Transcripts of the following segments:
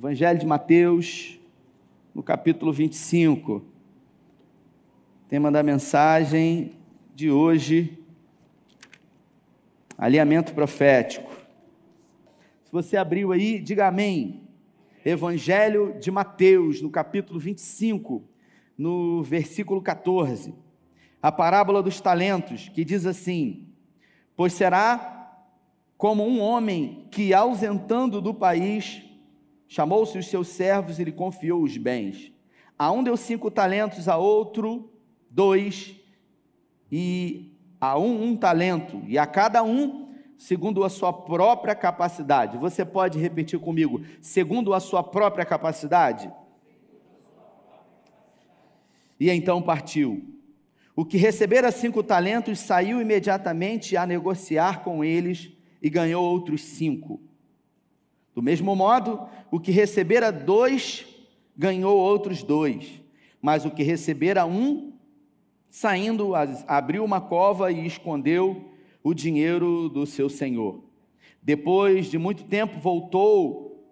Evangelho de Mateus, no capítulo 25. Tema da mensagem de hoje: alinhamento profético. Se você abriu aí, diga amém. Evangelho de Mateus, no capítulo 25, no versículo 14. A parábola dos talentos, que diz assim: Pois será como um homem que, ausentando do país, chamou-se os seus servos e lhe confiou os bens. A um deu cinco talentos, a outro dois, e a um um talento, e a cada um segundo a sua própria capacidade. Você pode repetir comigo? Segundo a sua própria capacidade? E então partiu. O que recebera cinco talentos saiu imediatamente a negociar com eles e ganhou outros cinco. Do mesmo modo, o que recebera dois, ganhou outros dois. Mas o que recebera um, saindo, abriu uma cova e escondeu o dinheiro do seu senhor. Depois de muito tempo, voltou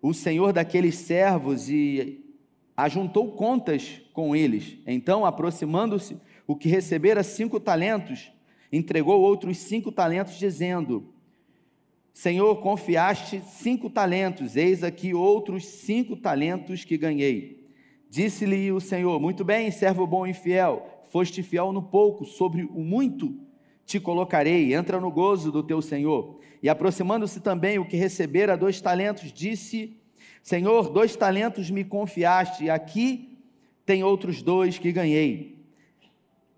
o senhor daqueles servos e ajuntou contas com eles. Então, aproximando-se, o que recebera cinco talentos, entregou outros cinco talentos, dizendo: Senhor, confiaste cinco talentos, eis aqui outros cinco talentos que ganhei. Disse-lhe o Senhor: Muito bem, servo bom e fiel, foste fiel no pouco, sobre o muito te colocarei, entra no gozo do teu Senhor. E aproximando-se também o que recebera dois talentos, disse: Senhor, dois talentos me confiaste, e aqui tem outros dois que ganhei.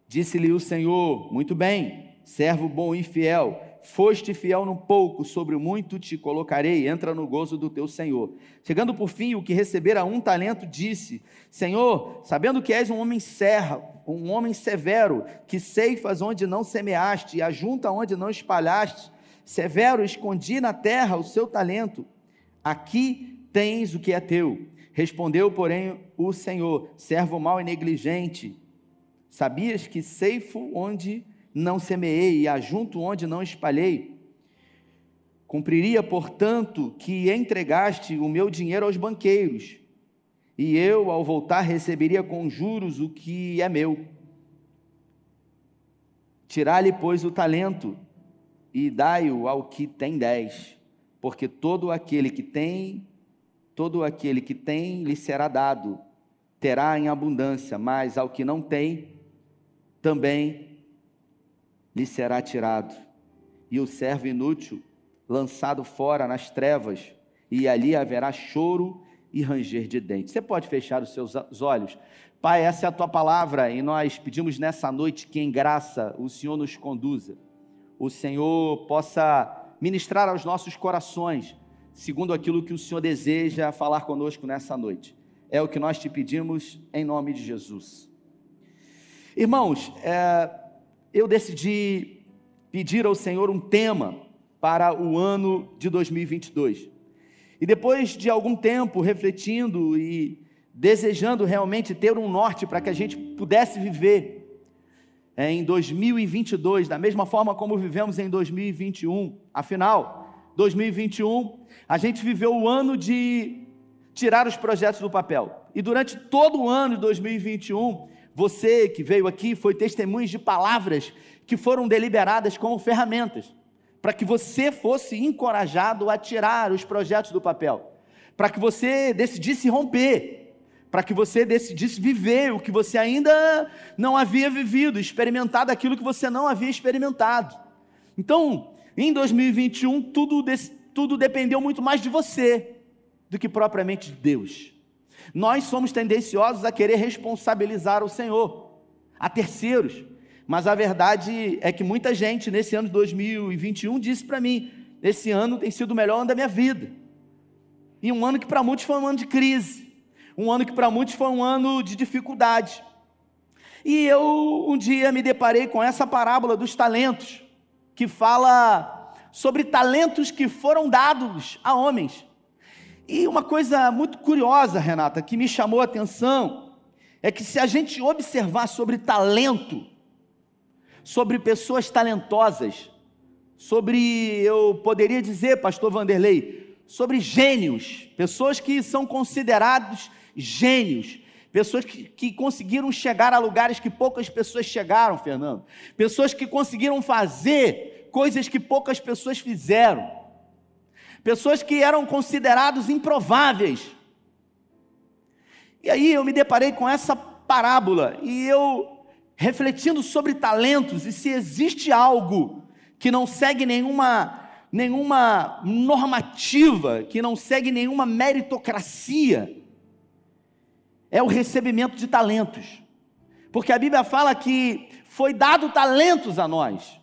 Disse-lhe o Senhor: Muito bem, servo bom e fiel, foste fiel no pouco, sobre o muito te colocarei, entra no gozo do teu Senhor. Chegando por fim, o que recebera um talento, disse: Senhor, sabendo que és um homem serra, um homem severo, que ceifas onde não semeaste e ajunta onde não espalhaste, severo, escondi na terra o seu talento, aqui tens o que é teu. Respondeu, porém, o Senhor: servo mau e negligente Sabias que ceifo onde não semeei e ajunto onde não espalhei? Cumpriria, portanto, que entregaste o meu dinheiro aos banqueiros, e eu, ao voltar, receberia com juros o que é meu. Tirar-lhe, pois, o talento e dai-o ao que tem dez, porque todo aquele que tem, todo aquele que tem lhe será dado, terá em abundância, mas ao que não tem, também lhe será tirado, e o servo inútil lançado fora nas trevas, e ali haverá choro e ranger de dentes. Você pode fechar os seus olhos. Pai, essa é a tua palavra e nós pedimos nessa noite que em graça o Senhor nos conduza. O Senhor possa ministrar aos nossos corações, segundo aquilo que o Senhor deseja falar conosco nessa noite. É o que nós te pedimos em nome de Jesus. Irmãos, é, eu decidi pedir ao Senhor um tema para o ano de 2022. E depois de algum tempo refletindo e desejando realmente ter um norte para que a gente pudesse viver é, em 2022, da mesma forma como vivemos em 2021. Afinal, 2021, a gente viveu o ano de tirar os projetos do papel. E durante todo o ano de 2021, você que veio aqui foi testemunho de palavras que foram deliberadas como ferramentas, para que você fosse encorajado a tirar os projetos do papel, para que você decidisse romper, para que você decidisse viver o que você ainda não havia vivido, experimentar aquilo que você não havia experimentado. Então, em 2021, tudo, tudo dependeu muito mais de você do que propriamente de Deus. Nós somos tendenciosos a querer responsabilizar o Senhor, a terceiros. Mas a verdade é que muita gente nesse ano de 2021 disse para mim: esse ano tem sido o melhor ano da minha vida. E um ano que para muitos foi um ano de crise, um ano que para muitos foi um ano de dificuldade. E eu um dia me deparei com essa parábola dos talentos, que fala sobre talentos que foram dados a homens. E uma coisa muito curiosa, Renata, que me chamou a atenção, é que se a gente observar sobre talento, sobre pessoas talentosas, sobre, eu poderia dizer, pastor Vanderlei, sobre gênios, pessoas que são considerados gênios, pessoas que, que, conseguiram chegar a lugares que poucas pessoas chegaram, Fernando, pessoas que conseguiram fazer coisas que poucas pessoas fizeram, pessoas que eram considerados improváveis. E aí eu me deparei com essa parábola e eu refletindo sobre talentos e se existe algo que não segue nenhuma nenhuma normativa, que não segue nenhuma meritocracia, é o recebimento de talentos. Porque a Bíblia fala que foi dado talentos a nós.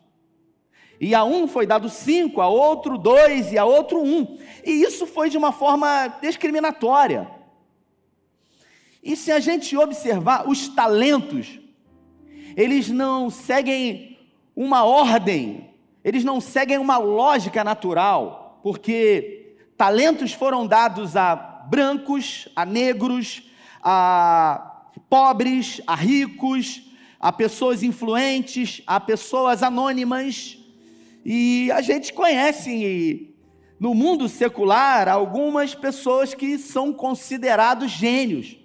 E a um foi dado cinco, a outro dois e a outro um. E isso foi de uma forma discriminatória. E se a gente observar, os talentos, eles não seguem uma ordem, eles não seguem uma lógica natural, porque talentos foram dados a brancos, a negros, a pobres, a ricos, a pessoas influentes, a pessoas anônimas. E a gente conhece no mundo secular algumas pessoas que são considerados gênios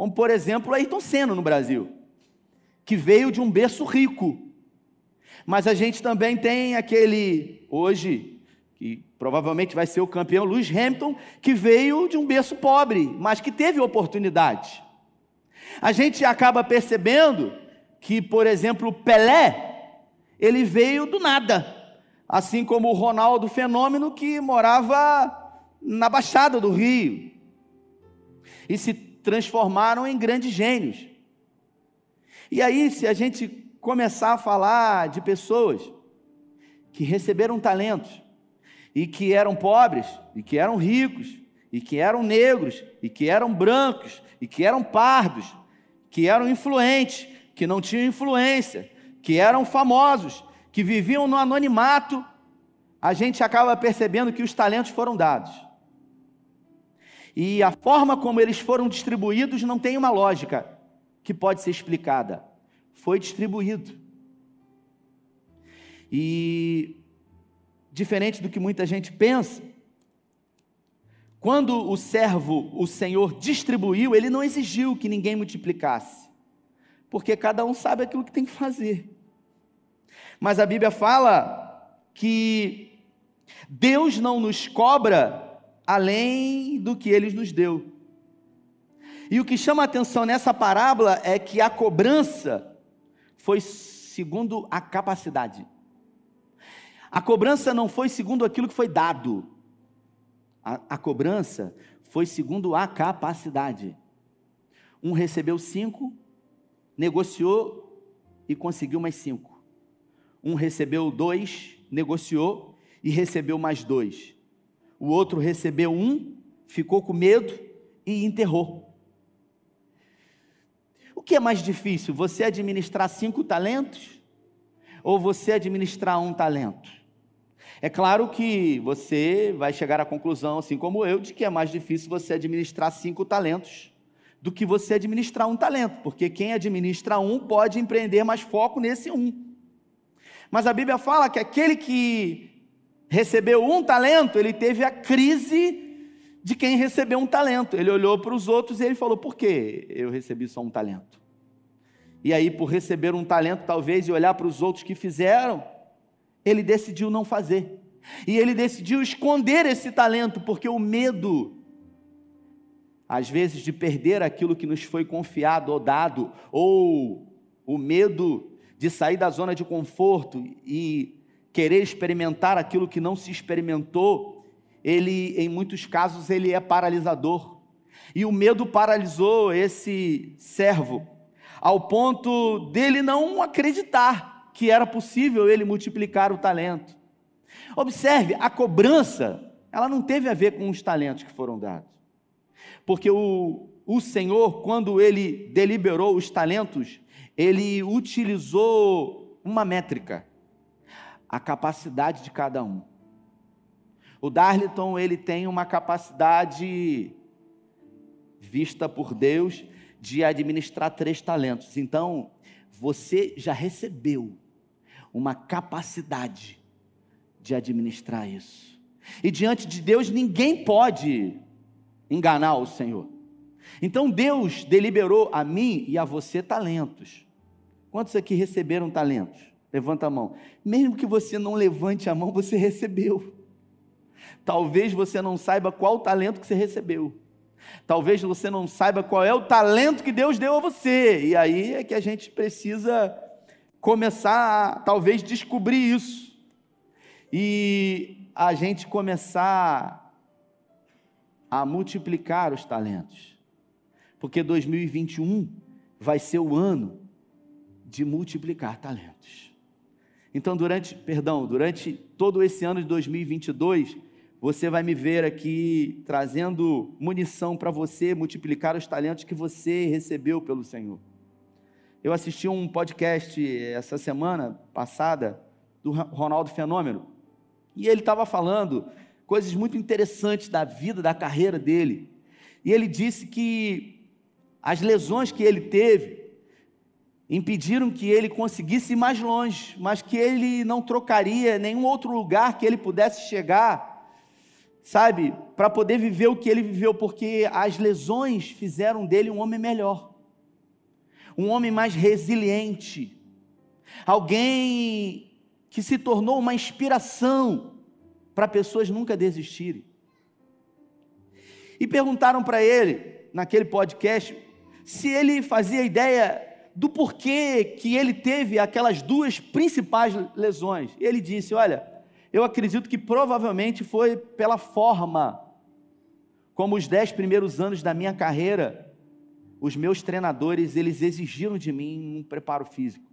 como por exemplo Ayrton Senna no Brasil, que veio de um berço rico. Mas a gente também tem aquele, hoje, que provavelmente vai ser o campeão, Lewis Hamilton, que veio de um berço pobre, mas que teve oportunidade. A gente acaba percebendo que, por exemplo, Pelé, ele veio do nada, assim como o Ronaldo Fenômeno, que morava na Baixada do Rio. E se transformaram em grandes gênios. E aí, se a gente começar a falar de pessoas que receberam talentos e que eram pobres, e que eram ricos, e que eram negros, e que eram brancos, e que eram pardos, que eram influentes, que não tinham influência, que eram famosos, que viviam no anonimato, a gente acaba percebendo que os talentos foram dados. E a forma como eles foram distribuídos não tem uma lógica que pode ser explicada. Foi distribuído. E diferente do que muita gente pensa, quando o servo, o Senhor distribuiu, ele não exigiu que ninguém multiplicasse, porque cada um sabe aquilo que tem que fazer. Mas a Bíblia fala que Deus não nos cobra além do que ele nos deu. E o que chama a atenção nessa parábola é que a cobrança foi segundo a capacidade. A cobrança não foi segundo aquilo que foi dado. A, a cobrança foi segundo a capacidade. Um recebeu cinco, negociou e conseguiu mais cinco. Um recebeu dois, negociou e recebeu mais dois o outro recebeu um, ficou com medo e enterrou. O que é mais difícil, você administrar cinco talentos ou você administrar um talento? É claro que você vai chegar à conclusão, assim como eu, de que é mais difícil você administrar cinco talentos do que você administrar um talento, porque quem administra um pode empreender mais foco nesse um. Mas a Bíblia fala que aquele que recebeu um talento, ele teve a crise de quem recebeu um talento. Ele olhou para os outros e ele falou: Por que eu recebi só um talento? E aí, por receber um talento, talvez, e olhar para os outros que fizeram, ele decidiu não fazer. E ele decidiu esconder esse talento, porque o medo, às vezes, de perder aquilo que nos foi confiado ou dado, ou o medo de sair da zona de conforto e querer experimentar aquilo que não se experimentou, ele, em muitos casos, ele é paralisador. E o medo paralisou esse servo, ao ponto dele não acreditar que era possível ele multiplicar o talento. Observe, a cobrança, ela não teve a ver com os talentos que foram dados. Porque o, o Senhor, quando ele deliberou os talentos, ele utilizou uma métrica a capacidade de cada um. O Darlington, ele tem uma capacidade vista por Deus de administrar três talentos. Então, você já recebeu uma capacidade de administrar isso. E diante de Deus ninguém pode enganar o Senhor. Então Deus deliberou a mim e a você talentos. Quantos aqui receberam talentos? Levanta a mão. Mesmo que você não levante a mão, você recebeu. Talvez você não saiba qual o talento que você recebeu. Talvez você não saiba qual é o talento que Deus deu a você. E aí é que a gente precisa começar a talvez descobrir isso. E a gente começar a multiplicar os talentos. Porque 2021 vai ser o ano de multiplicar talentos. Então, durante, perdão, durante todo esse ano de 2022, você vai me ver aqui trazendo munição para você multiplicar os talentos que você recebeu pelo Senhor. Eu assisti um podcast essa semana passada do Ronaldo Fenômeno e ele estava falando coisas muito interessantes da vida, da carreira dele. E ele disse que as lesões que ele teve impediram que ele conseguisse ir mais longe, mas que ele não trocaria nenhum outro lugar que ele pudesse chegar sabe, para poder viver o que ele viveu, porque as lesões fizeram dele um homem melhor, um homem mais resiliente, alguém que se tornou uma inspiração para pessoas nunca desistirem. E perguntaram para ele, naquele podcast, se ele fazia ideia do porquê que ele teve aquelas duas principais lesões. Ele disse: Olha, eu acredito que provavelmente foi pela forma como os dez primeiros anos da minha carreira, os meus treinadores, eles exigiram de mim um preparo físico.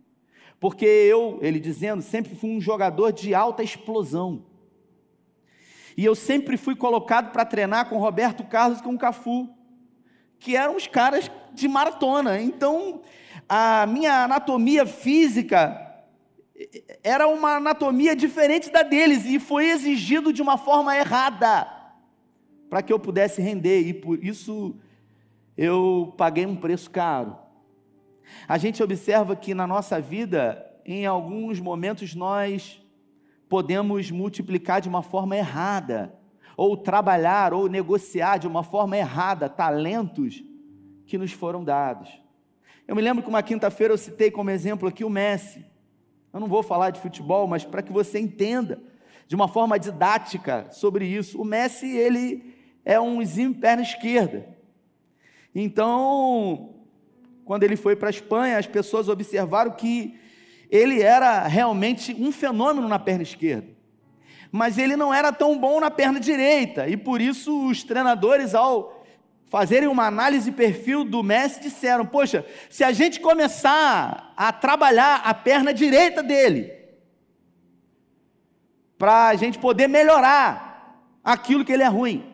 Porque eu, ele dizendo, sempre fui um jogador de alta explosão. E eu sempre fui colocado para treinar com Roberto Carlos e com Cafu, que eram os caras de maratona. Então, a minha anatomia física era uma anatomia diferente da deles e foi exigido de uma forma errada para que eu pudesse render e por isso eu paguei um preço caro. A gente observa que na nossa vida, em alguns momentos nós podemos multiplicar de uma forma errada, ou trabalhar ou negociar de uma forma errada talentos que nos foram dados. Eu me lembro que uma quinta-feira eu citei como exemplo aqui o Messi. Eu não vou falar de futebol, mas para que você entenda de uma forma didática sobre isso. O Messi, ele é um exímio perna esquerda. Então, quando ele foi para a Espanha, as pessoas observaram que ele era realmente um fenômeno na perna esquerda. Mas ele não era tão bom na perna direita, e por isso os treinadores, ao fazerem uma análise perfil do Messi, disseram: Poxa, se a gente começar a trabalhar a perna direita dele, para a gente poder melhorar aquilo que ele é ruim.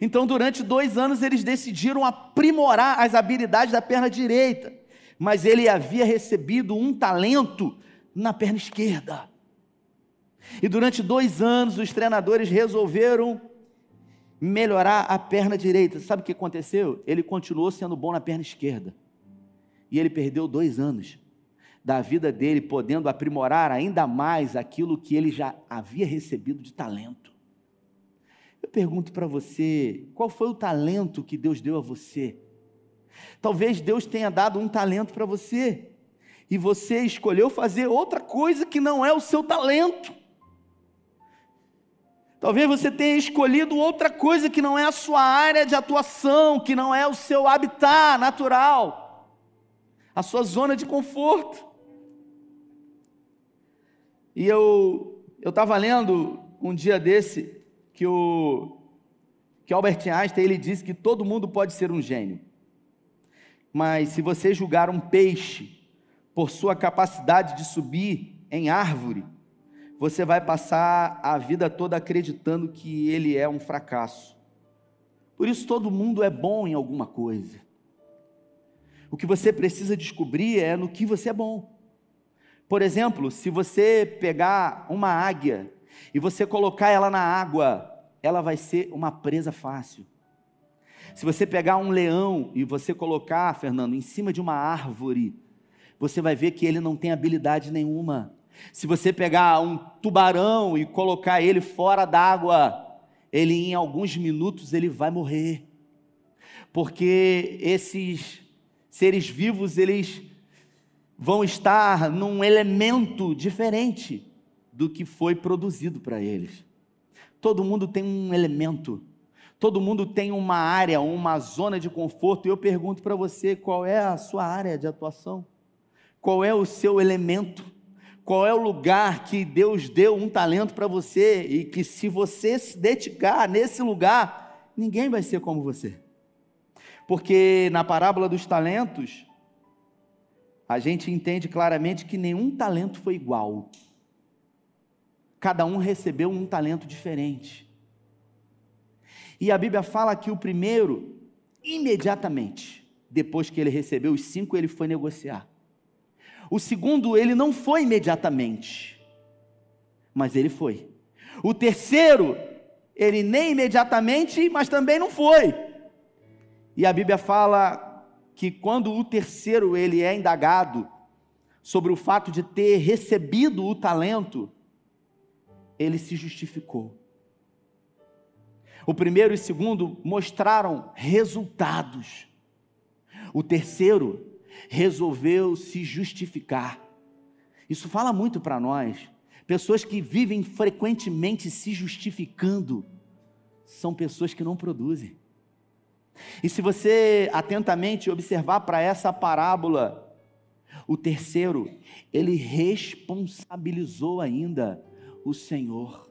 Então, durante dois anos, eles decidiram aprimorar as habilidades da perna direita, mas ele havia recebido um talento na perna esquerda. E durante dois anos, os treinadores resolveram melhorar a perna direita. Sabe o que aconteceu? Ele continuou sendo bom na perna esquerda. E ele perdeu dois anos da vida dele, podendo aprimorar ainda mais aquilo que ele já havia recebido de talento. Eu pergunto para você: qual foi o talento que Deus deu a você? Talvez Deus tenha dado um talento para você, e você escolheu fazer outra coisa que não é o seu talento. Talvez você tenha escolhido outra coisa que não é a sua área de atuação, que não é o seu habitat natural, a sua zona de conforto. E eu eu estava lendo um dia desse que o que Albert Einstein ele disse que todo mundo pode ser um gênio. Mas se você julgar um peixe por sua capacidade de subir em árvore, você vai passar a vida toda acreditando que ele é um fracasso. Por isso, todo mundo é bom em alguma coisa. O que você precisa descobrir é no que você é bom. Por exemplo, se você pegar uma águia e você colocar ela na água, ela vai ser uma presa fácil. Se você pegar um leão e você colocar, Fernando, em cima de uma árvore, você vai ver que ele não tem habilidade nenhuma Se você pegar um tubarão e colocar ele fora d'água, ele em alguns minutos ele vai morrer. Porque esses seres vivos, eles vão estar num elemento diferente do que foi produzido para eles. Todo mundo tem um elemento, todo mundo tem uma área, uma zona de conforto, e eu pergunto para você qual é a sua área de atuação, qual é o seu elemento, qual é o lugar que Deus deu um talento para você e que se você se dedicar nesse lugar, ninguém vai ser como você. Porque na parábola dos talentos, a gente entende claramente que nenhum talento foi igual. Cada um recebeu um talento diferente. E a Bíblia fala que o primeiro, imediatamente, depois que ele recebeu os cinco, ele foi negociar. O segundo, ele não foi imediatamente, mas ele foi. O terceiro, ele nem imediatamente, mas também não foi. E a Bíblia fala que quando o terceiro ele é indagado sobre o fato de ter recebido o talento, ele se justificou. O primeiro e o segundo mostraram resultados. O terceiro resolveu se justificar. Isso fala muito para nós. Pessoas que vivem frequentemente se justificando são pessoas que não produzem. E se você atentamente observar para essa parábola, o terceiro, ele responsabilizou ainda o Senhor.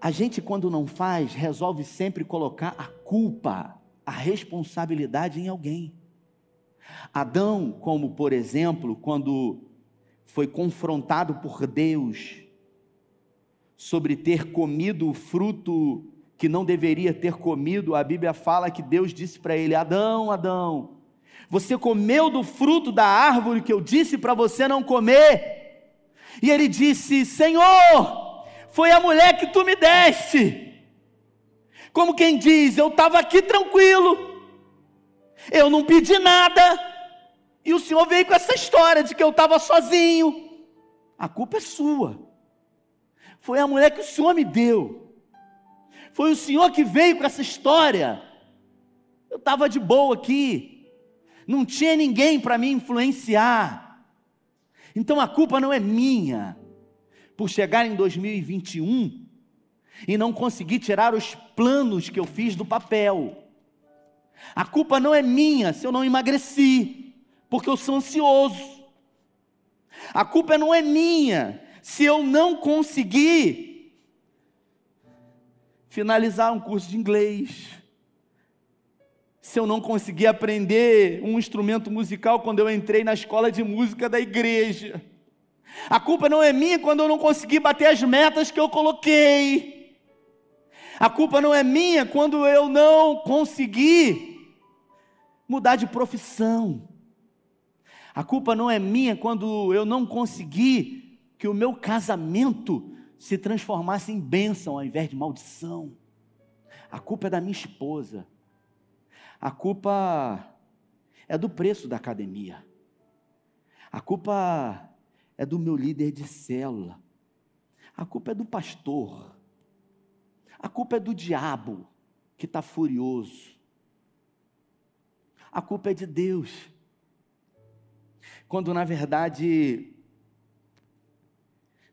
A gente, quando não faz, resolve sempre colocar a culpa, a responsabilidade em alguém. Adão, como por exemplo, quando foi confrontado por Deus sobre ter comido o fruto que não deveria ter comido, a Bíblia fala que Deus disse para ele: Adão, Adão, você comeu do fruto da árvore que eu disse para você não comer. E ele disse: Senhor, foi a mulher que tu me deste. Como quem diz, eu estava aqui tranquilo, eu não pedi nada, e o Senhor veio com essa história de que eu estava sozinho. A culpa é sua. Foi a mulher que o Senhor me deu. Foi o Senhor que veio com essa história. Eu estava de boa aqui, não tinha ninguém para me influenciar. Então a culpa não é minha por chegar em 2021 e não conseguir tirar os planos que eu fiz do papel. A culpa não é minha se eu não emagreci, porque eu sou ansioso. A culpa não é minha se eu não conseguir finalizar um curso de inglês, se eu não conseguir aprender um instrumento musical quando eu entrei na escola de música da igreja. A culpa não é minha quando eu não consegui bater as metas que eu coloquei. A culpa não é minha quando eu não consegui mudar de profissão. A culpa não é minha quando eu não consegui que o meu casamento se transformasse em bênção ao invés de maldição. A culpa é da minha esposa. A culpa é do preço da academia. A culpa é do meu líder de célula. A culpa é do pastor. A culpa é do diabo que está furioso. A culpa é de Deus. Quando na verdade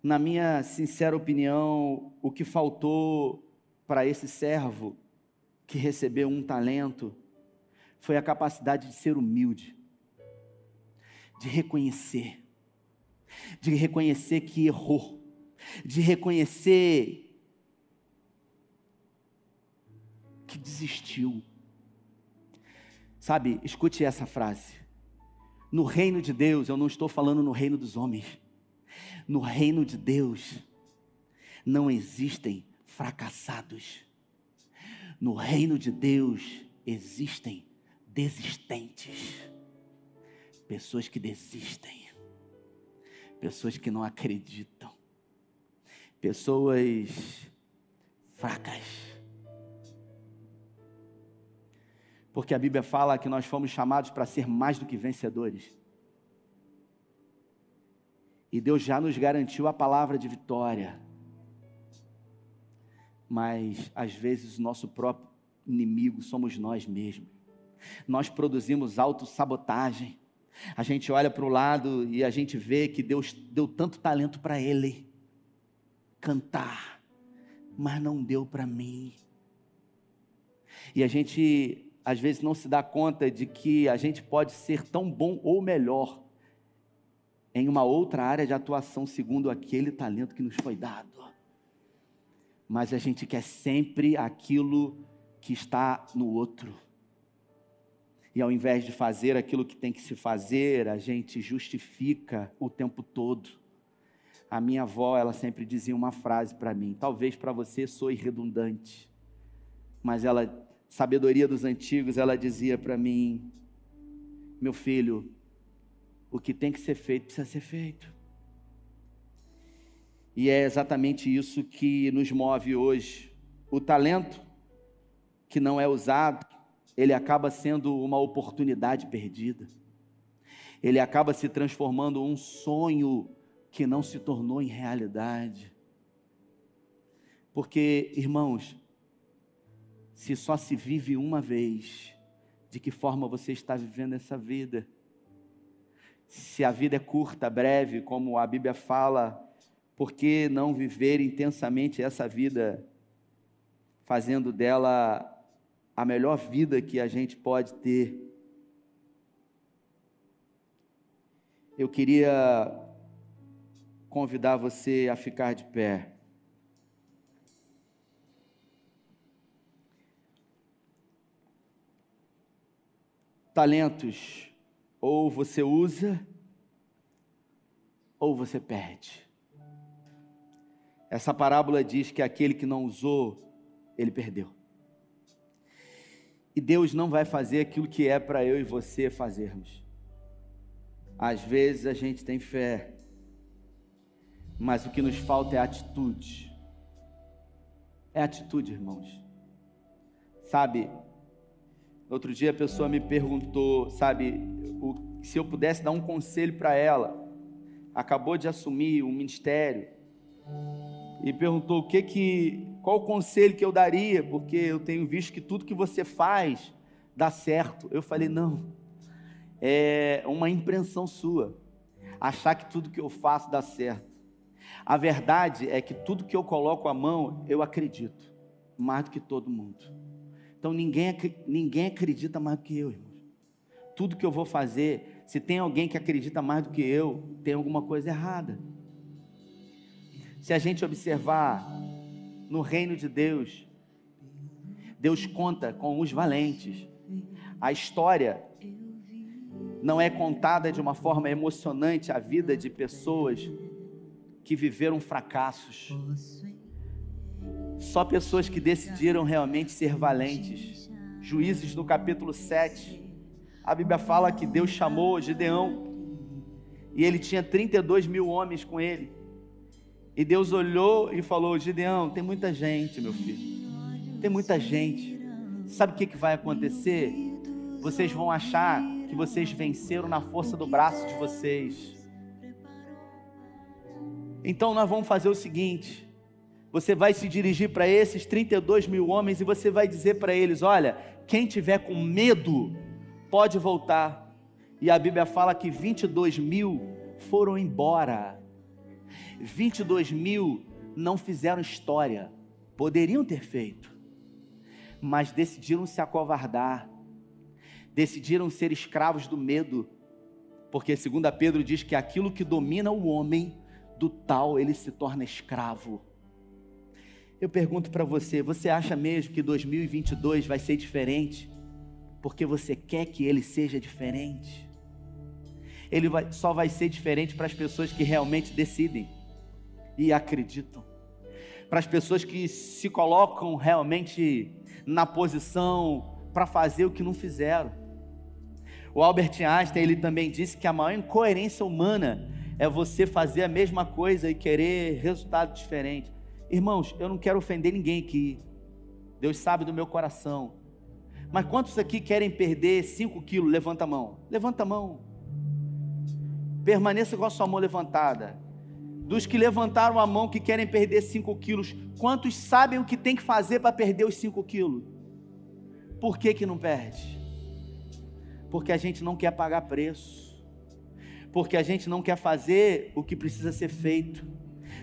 na minha sincera opinião, o que faltou para esse servo que recebeu um talento foi a capacidade de ser humilde, de reconhecer, de reconhecer que errou, de reconhecer que desistiu. Sabe, escute essa frase. No reino de Deus, eu não estou falando no reino dos homens. No reino de Deus não existem fracassados. No reino de Deus existem desistentes. Pessoas que desistem. Pessoas que não acreditam. Pessoas fracas. Porque a Bíblia fala que nós fomos chamados para ser mais do que vencedores. E Deus já nos garantiu a palavra de vitória. Mas às vezes o nosso próprio inimigo somos nós mesmos. Nós produzimos autossabotagem. A gente olha para o lado e a gente vê que Deus deu tanto talento para ele cantar, mas não deu para mim. E a gente às vezes não se dá conta de que a gente pode ser tão bom ou melhor em uma outra área de atuação segundo aquele talento que nos foi dado. Mas a gente quer sempre aquilo que está no outro. E ao invés de fazer aquilo que tem que se fazer, a gente justifica o tempo todo. A minha avó, ela sempre dizia uma frase para mim, talvez para você soe redundante, mas ela, sabedoria dos antigos, ela dizia para mim: meu filho, o que tem que ser feito precisa ser feito. E é exatamente isso que nos move hoje. O talento que não é usado, ele acaba sendo uma oportunidade perdida. Ele acaba se transformando um sonho que não se tornou em realidade. Porque, irmãos, se só se vive uma vez, de que forma você está vivendo essa vida? Se a vida é curta, breve, como a Bíblia fala, por que não viver intensamente essa vida, fazendo dela a melhor vida que a gente pode ter? Eu queria convidar você a ficar de pé. Talentos ou você usa, ou você perde. Essa parábola diz que aquele que não usou, ele perdeu. E Deus não vai fazer aquilo que é para eu e você fazermos. Às vezes a gente tem fé, mas o que nos falta é atitude. É atitude, irmãos. Sabe, Outro dia a pessoa me perguntou, sabe, o, se eu pudesse dar um conselho para ela. Acabou de assumir um ministério e perguntou o que que, qual o conselho que eu daria, porque eu tenho visto que tudo que você faz dá certo. Eu falei não, é uma impressão sua, achar que tudo que eu faço dá certo. A verdade é que tudo que eu coloco a mão eu acredito mais do que todo mundo. Então ninguém, ninguém acredita mais do que eu, irmãos. Tudo que eu vou fazer, se tem alguém que acredita mais do que eu, tem alguma coisa errada. Se a gente observar no reino de Deus, Deus conta com os valentes. A história não é contada de uma forma emocionante a vida de pessoas que viveram fracassos só pessoas que decidiram realmente ser valentes. Juízes no capítulo 7, a Bíblia fala que Deus chamou Gideão e ele tinha 32 mil homens com ele. E Deus olhou e falou: Gideão, tem muita gente, meu filho, tem muita gente. Sabe o que, que vai acontecer? Vocês vão achar que vocês venceram na força do braço de vocês. Então nós vamos fazer o seguinte: você vai se dirigir para esses 32 mil homens e você vai dizer para eles: olha, quem tiver com medo pode voltar. E a Bíblia fala que 22 mil foram embora. 22 mil não fizeram história, poderiam ter feito, mas decidiram se acovardar, decidiram ser escravos do medo, porque, segundo Pedro, diz que aquilo que domina o homem, do tal ele se torna escravo. Eu pergunto para você: você acha mesmo que 2022 vai ser diferente? Porque você quer que ele seja diferente? Ele vai, só vai ser diferente para as pessoas que realmente decidem e acreditam. Para as pessoas que se colocam realmente na posição para fazer o que não fizeram. O Albert Einstein ele também disse que a maior incoerência humana é você fazer a mesma coisa e querer resultado diferente. Irmãos, eu não quero ofender ninguém aqui. Deus sabe do meu coração. Mas quantos aqui querem perder 5 quilos? Levanta a mão. Levanta a mão. Permaneça com a sua mão levantada. Dos que levantaram a mão que querem perder 5 quilos, quantos sabem o que tem que fazer para perder os 5 quilos? Por que, que não perde? Porque a gente não quer pagar preço. Porque a gente não quer fazer o que precisa ser feito.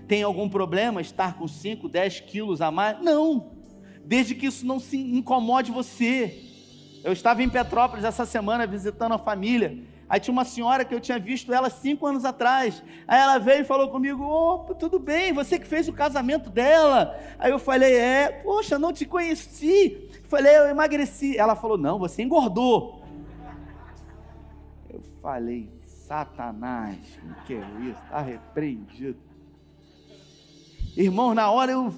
Tem algum problema estar com 5, 10 quilos a mais? Não. Desde que isso não se incomode você. Eu estava em Petrópolis essa semana visitando a família. Aí tinha uma senhora que eu tinha visto ela cinco anos atrás. Aí ela veio e falou comigo: Opa, tudo bem, você que fez o casamento dela. Aí eu falei: É, poxa, não te conheci. Falei: Eu emagreci. Ela falou: Não, você engordou. Eu falei: Satanás, o que é isso? Está repreendido. Irmão, na hora eu.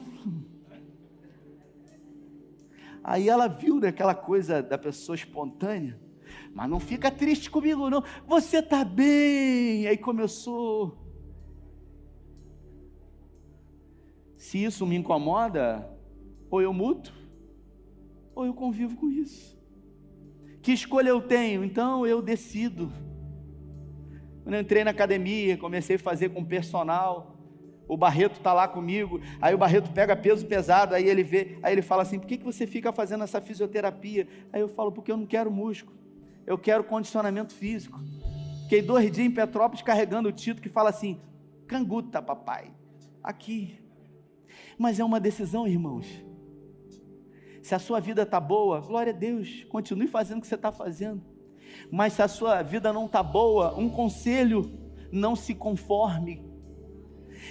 Aí ela viu daquela coisa da pessoa espontânea. Mas não fica triste comigo, não. Você está bem. Aí começou. Se isso me incomoda, ou eu mudo, ou eu convivo com isso. Que escolha eu tenho? Então eu decido. Quando eu entrei na academia, comecei a fazer com personal. O Barreto está lá comigo, aí o Barreto pega peso pesado, aí ele vê, aí ele fala assim: por que, que você fica fazendo essa fisioterapia? Aí eu falo, porque eu não quero músculo eu quero condicionamento físico. Fiquei dois dias em Petrópolis carregando o título que fala assim: canguta, papai, aqui. Mas é uma decisão, irmãos. Se a sua vida está boa, glória a Deus, continue fazendo o que você está fazendo. Mas se a sua vida não está boa, um conselho: não se conforme.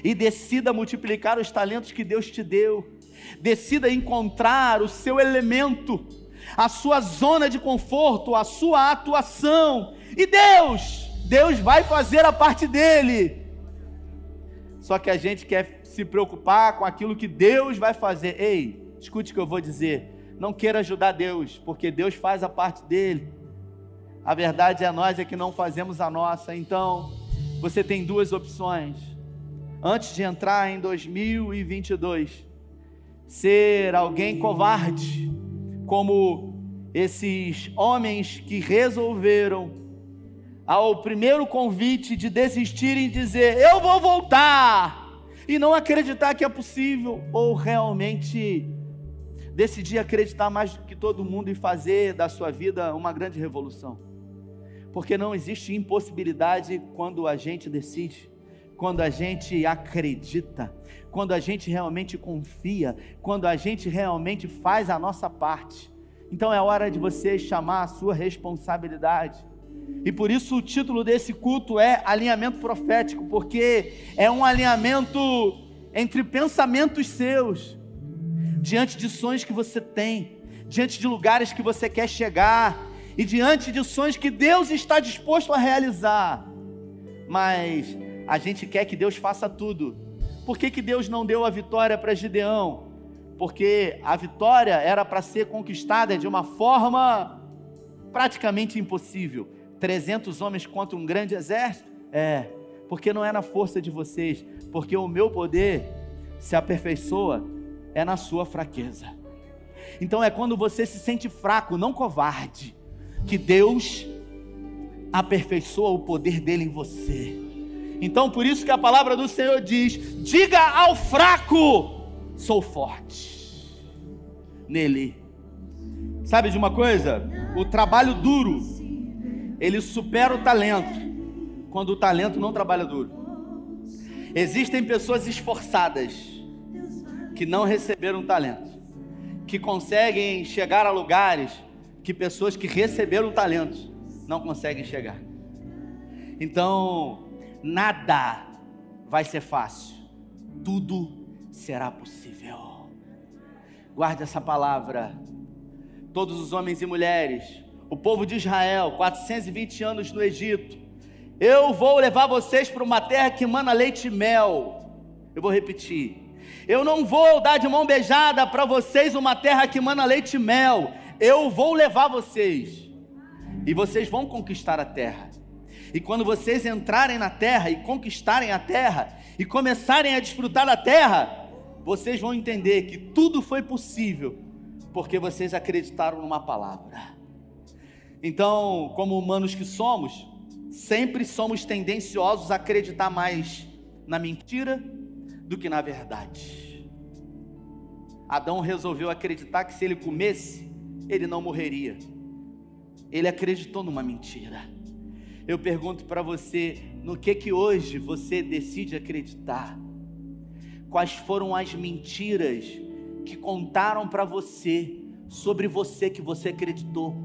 E decida multiplicar os talentos que Deus te deu. Decida encontrar o seu elemento a sua zona de conforto, a sua atuação. E Deus, Deus vai fazer a parte dele. Só que a gente quer se preocupar com aquilo que Deus vai fazer. Ei, escute o que eu vou dizer. Não queira ajudar Deus, porque Deus faz a parte dele. A verdade é nós é que não fazemos a nossa. Então, você tem duas opções. Antes de entrar em 2022, ser alguém covarde como esses homens que resolveram, ao primeiro convite de desistirem e dizer: Eu vou voltar, e não acreditar que é possível, ou realmente decidir acreditar mais do que todo mundo e fazer da sua vida uma grande revolução. Porque não existe impossibilidade quando a gente decide, quando a gente acredita, quando a gente realmente confia, quando a gente realmente faz a nossa parte. Então é hora de você chamar a sua responsabilidade. E por isso o título desse culto é alinhamento profético, porque é um alinhamento entre pensamentos seus, diante de sonhos que você tem, diante de lugares que você quer chegar, e diante de sonhos que Deus está disposto a realizar. Mas a gente quer que Deus faça tudo, por que, que Deus não deu a vitória para Gideão? Porque a vitória era para ser conquistada de uma forma praticamente impossível. 300 homens contra um grande exército? É, porque não é na força de vocês, porque o meu poder se aperfeiçoa é na sua fraqueza. Então é quando você se sente fraco, não covarde, que Deus aperfeiçoa o poder dele em você. Então, por isso que a palavra do Senhor diz: diga ao fraco, sou forte nele. Sabe de uma coisa? O trabalho duro, ele supera o talento, quando o talento não trabalha duro. Existem pessoas esforçadas que não receberam talento, que conseguem chegar a lugares que pessoas que receberam talento não conseguem chegar. Então, nada vai ser fácil, tudo será possível. Guarde essa palavra. Todos os homens e mulheres, o povo de Israel, 420 anos no Egito, eu vou levar vocês para uma terra que mana leite e mel. Eu vou repetir. Eu não vou dar de mão beijada para vocês uma terra que mana leite e mel. Eu vou levar vocês. E vocês vão conquistar a terra. E quando vocês entrarem na terra e conquistarem a terra e começarem a desfrutar da terra, vocês vão entender que tudo foi possível porque vocês acreditaram numa palavra. Então, como humanos que somos, sempre somos tendenciosos a acreditar mais na mentira do que na verdade. Adão resolveu acreditar que se ele comesse, ele não morreria. Ele acreditou numa mentira. Eu pergunto para você, no que que hoje você decide acreditar? Quais foram as mentiras que contaram para você sobre você que você acreditou?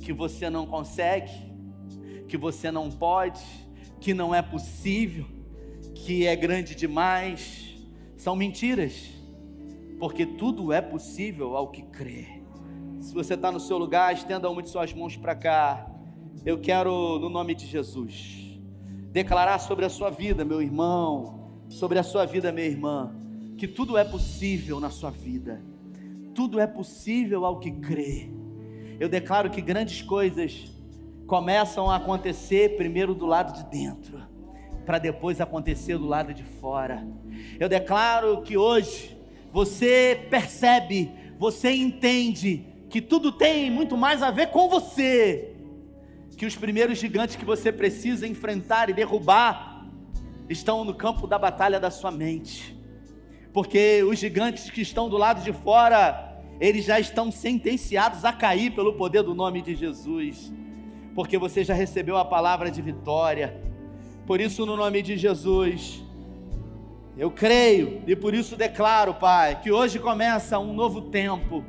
Que você não consegue, que você não pode, que não é possível, que é grande demais. São mentiras, porque tudo é possível ao que crê. Se você está no seu lugar, estenda uma de suas mãos para cá. Eu quero, no nome de Jesus, declarar sobre a sua vida, meu irmão, sobre a sua vida, minha irmã, que tudo é possível na sua vida. Tudo é possível ao que crê. Eu declaro que grandes coisas começam a acontecer primeiro do lado de dentro, para depois acontecer do lado de fora. Eu declaro que hoje você percebe, você entende que tudo tem muito mais a ver com você, que os primeiros gigantes que você precisa enfrentar e derrubar estão no campo da batalha da sua mente, porque os gigantes que estão do lado de fora, eles já estão sentenciados a cair pelo poder do nome de Jesus, porque você já recebeu a palavra de vitória, por isso, no nome de Jesus, eu creio e por isso declaro, Pai, que hoje começa um novo tempo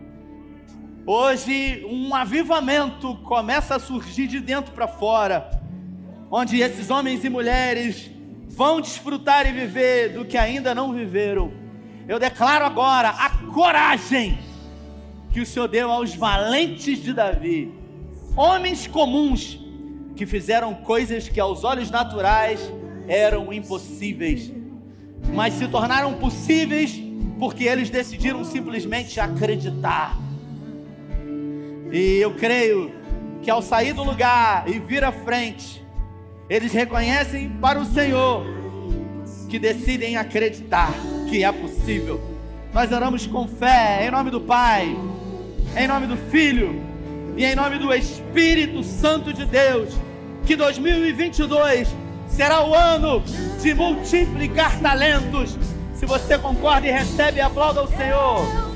Hoje, um avivamento começa a surgir de dentro para fora, onde esses homens e mulheres vão desfrutar e viver do que ainda não viveram. Eu declaro agora a coragem que o Senhor deu aos valentes de Davi, homens comuns que fizeram coisas que aos olhos naturais eram impossíveis, mas se tornaram possíveis porque eles decidiram simplesmente acreditar e eu creio que ao sair do lugar e vir à frente, eles reconhecem para o Senhor que decidem acreditar que é possível. Nós oramos com fé, em nome do Pai, em nome do Filho e em nome do Espírito Santo de Deus, que 2022 será o ano de multiplicar talentos. Se você concorda e recebe, aplauda o Senhor.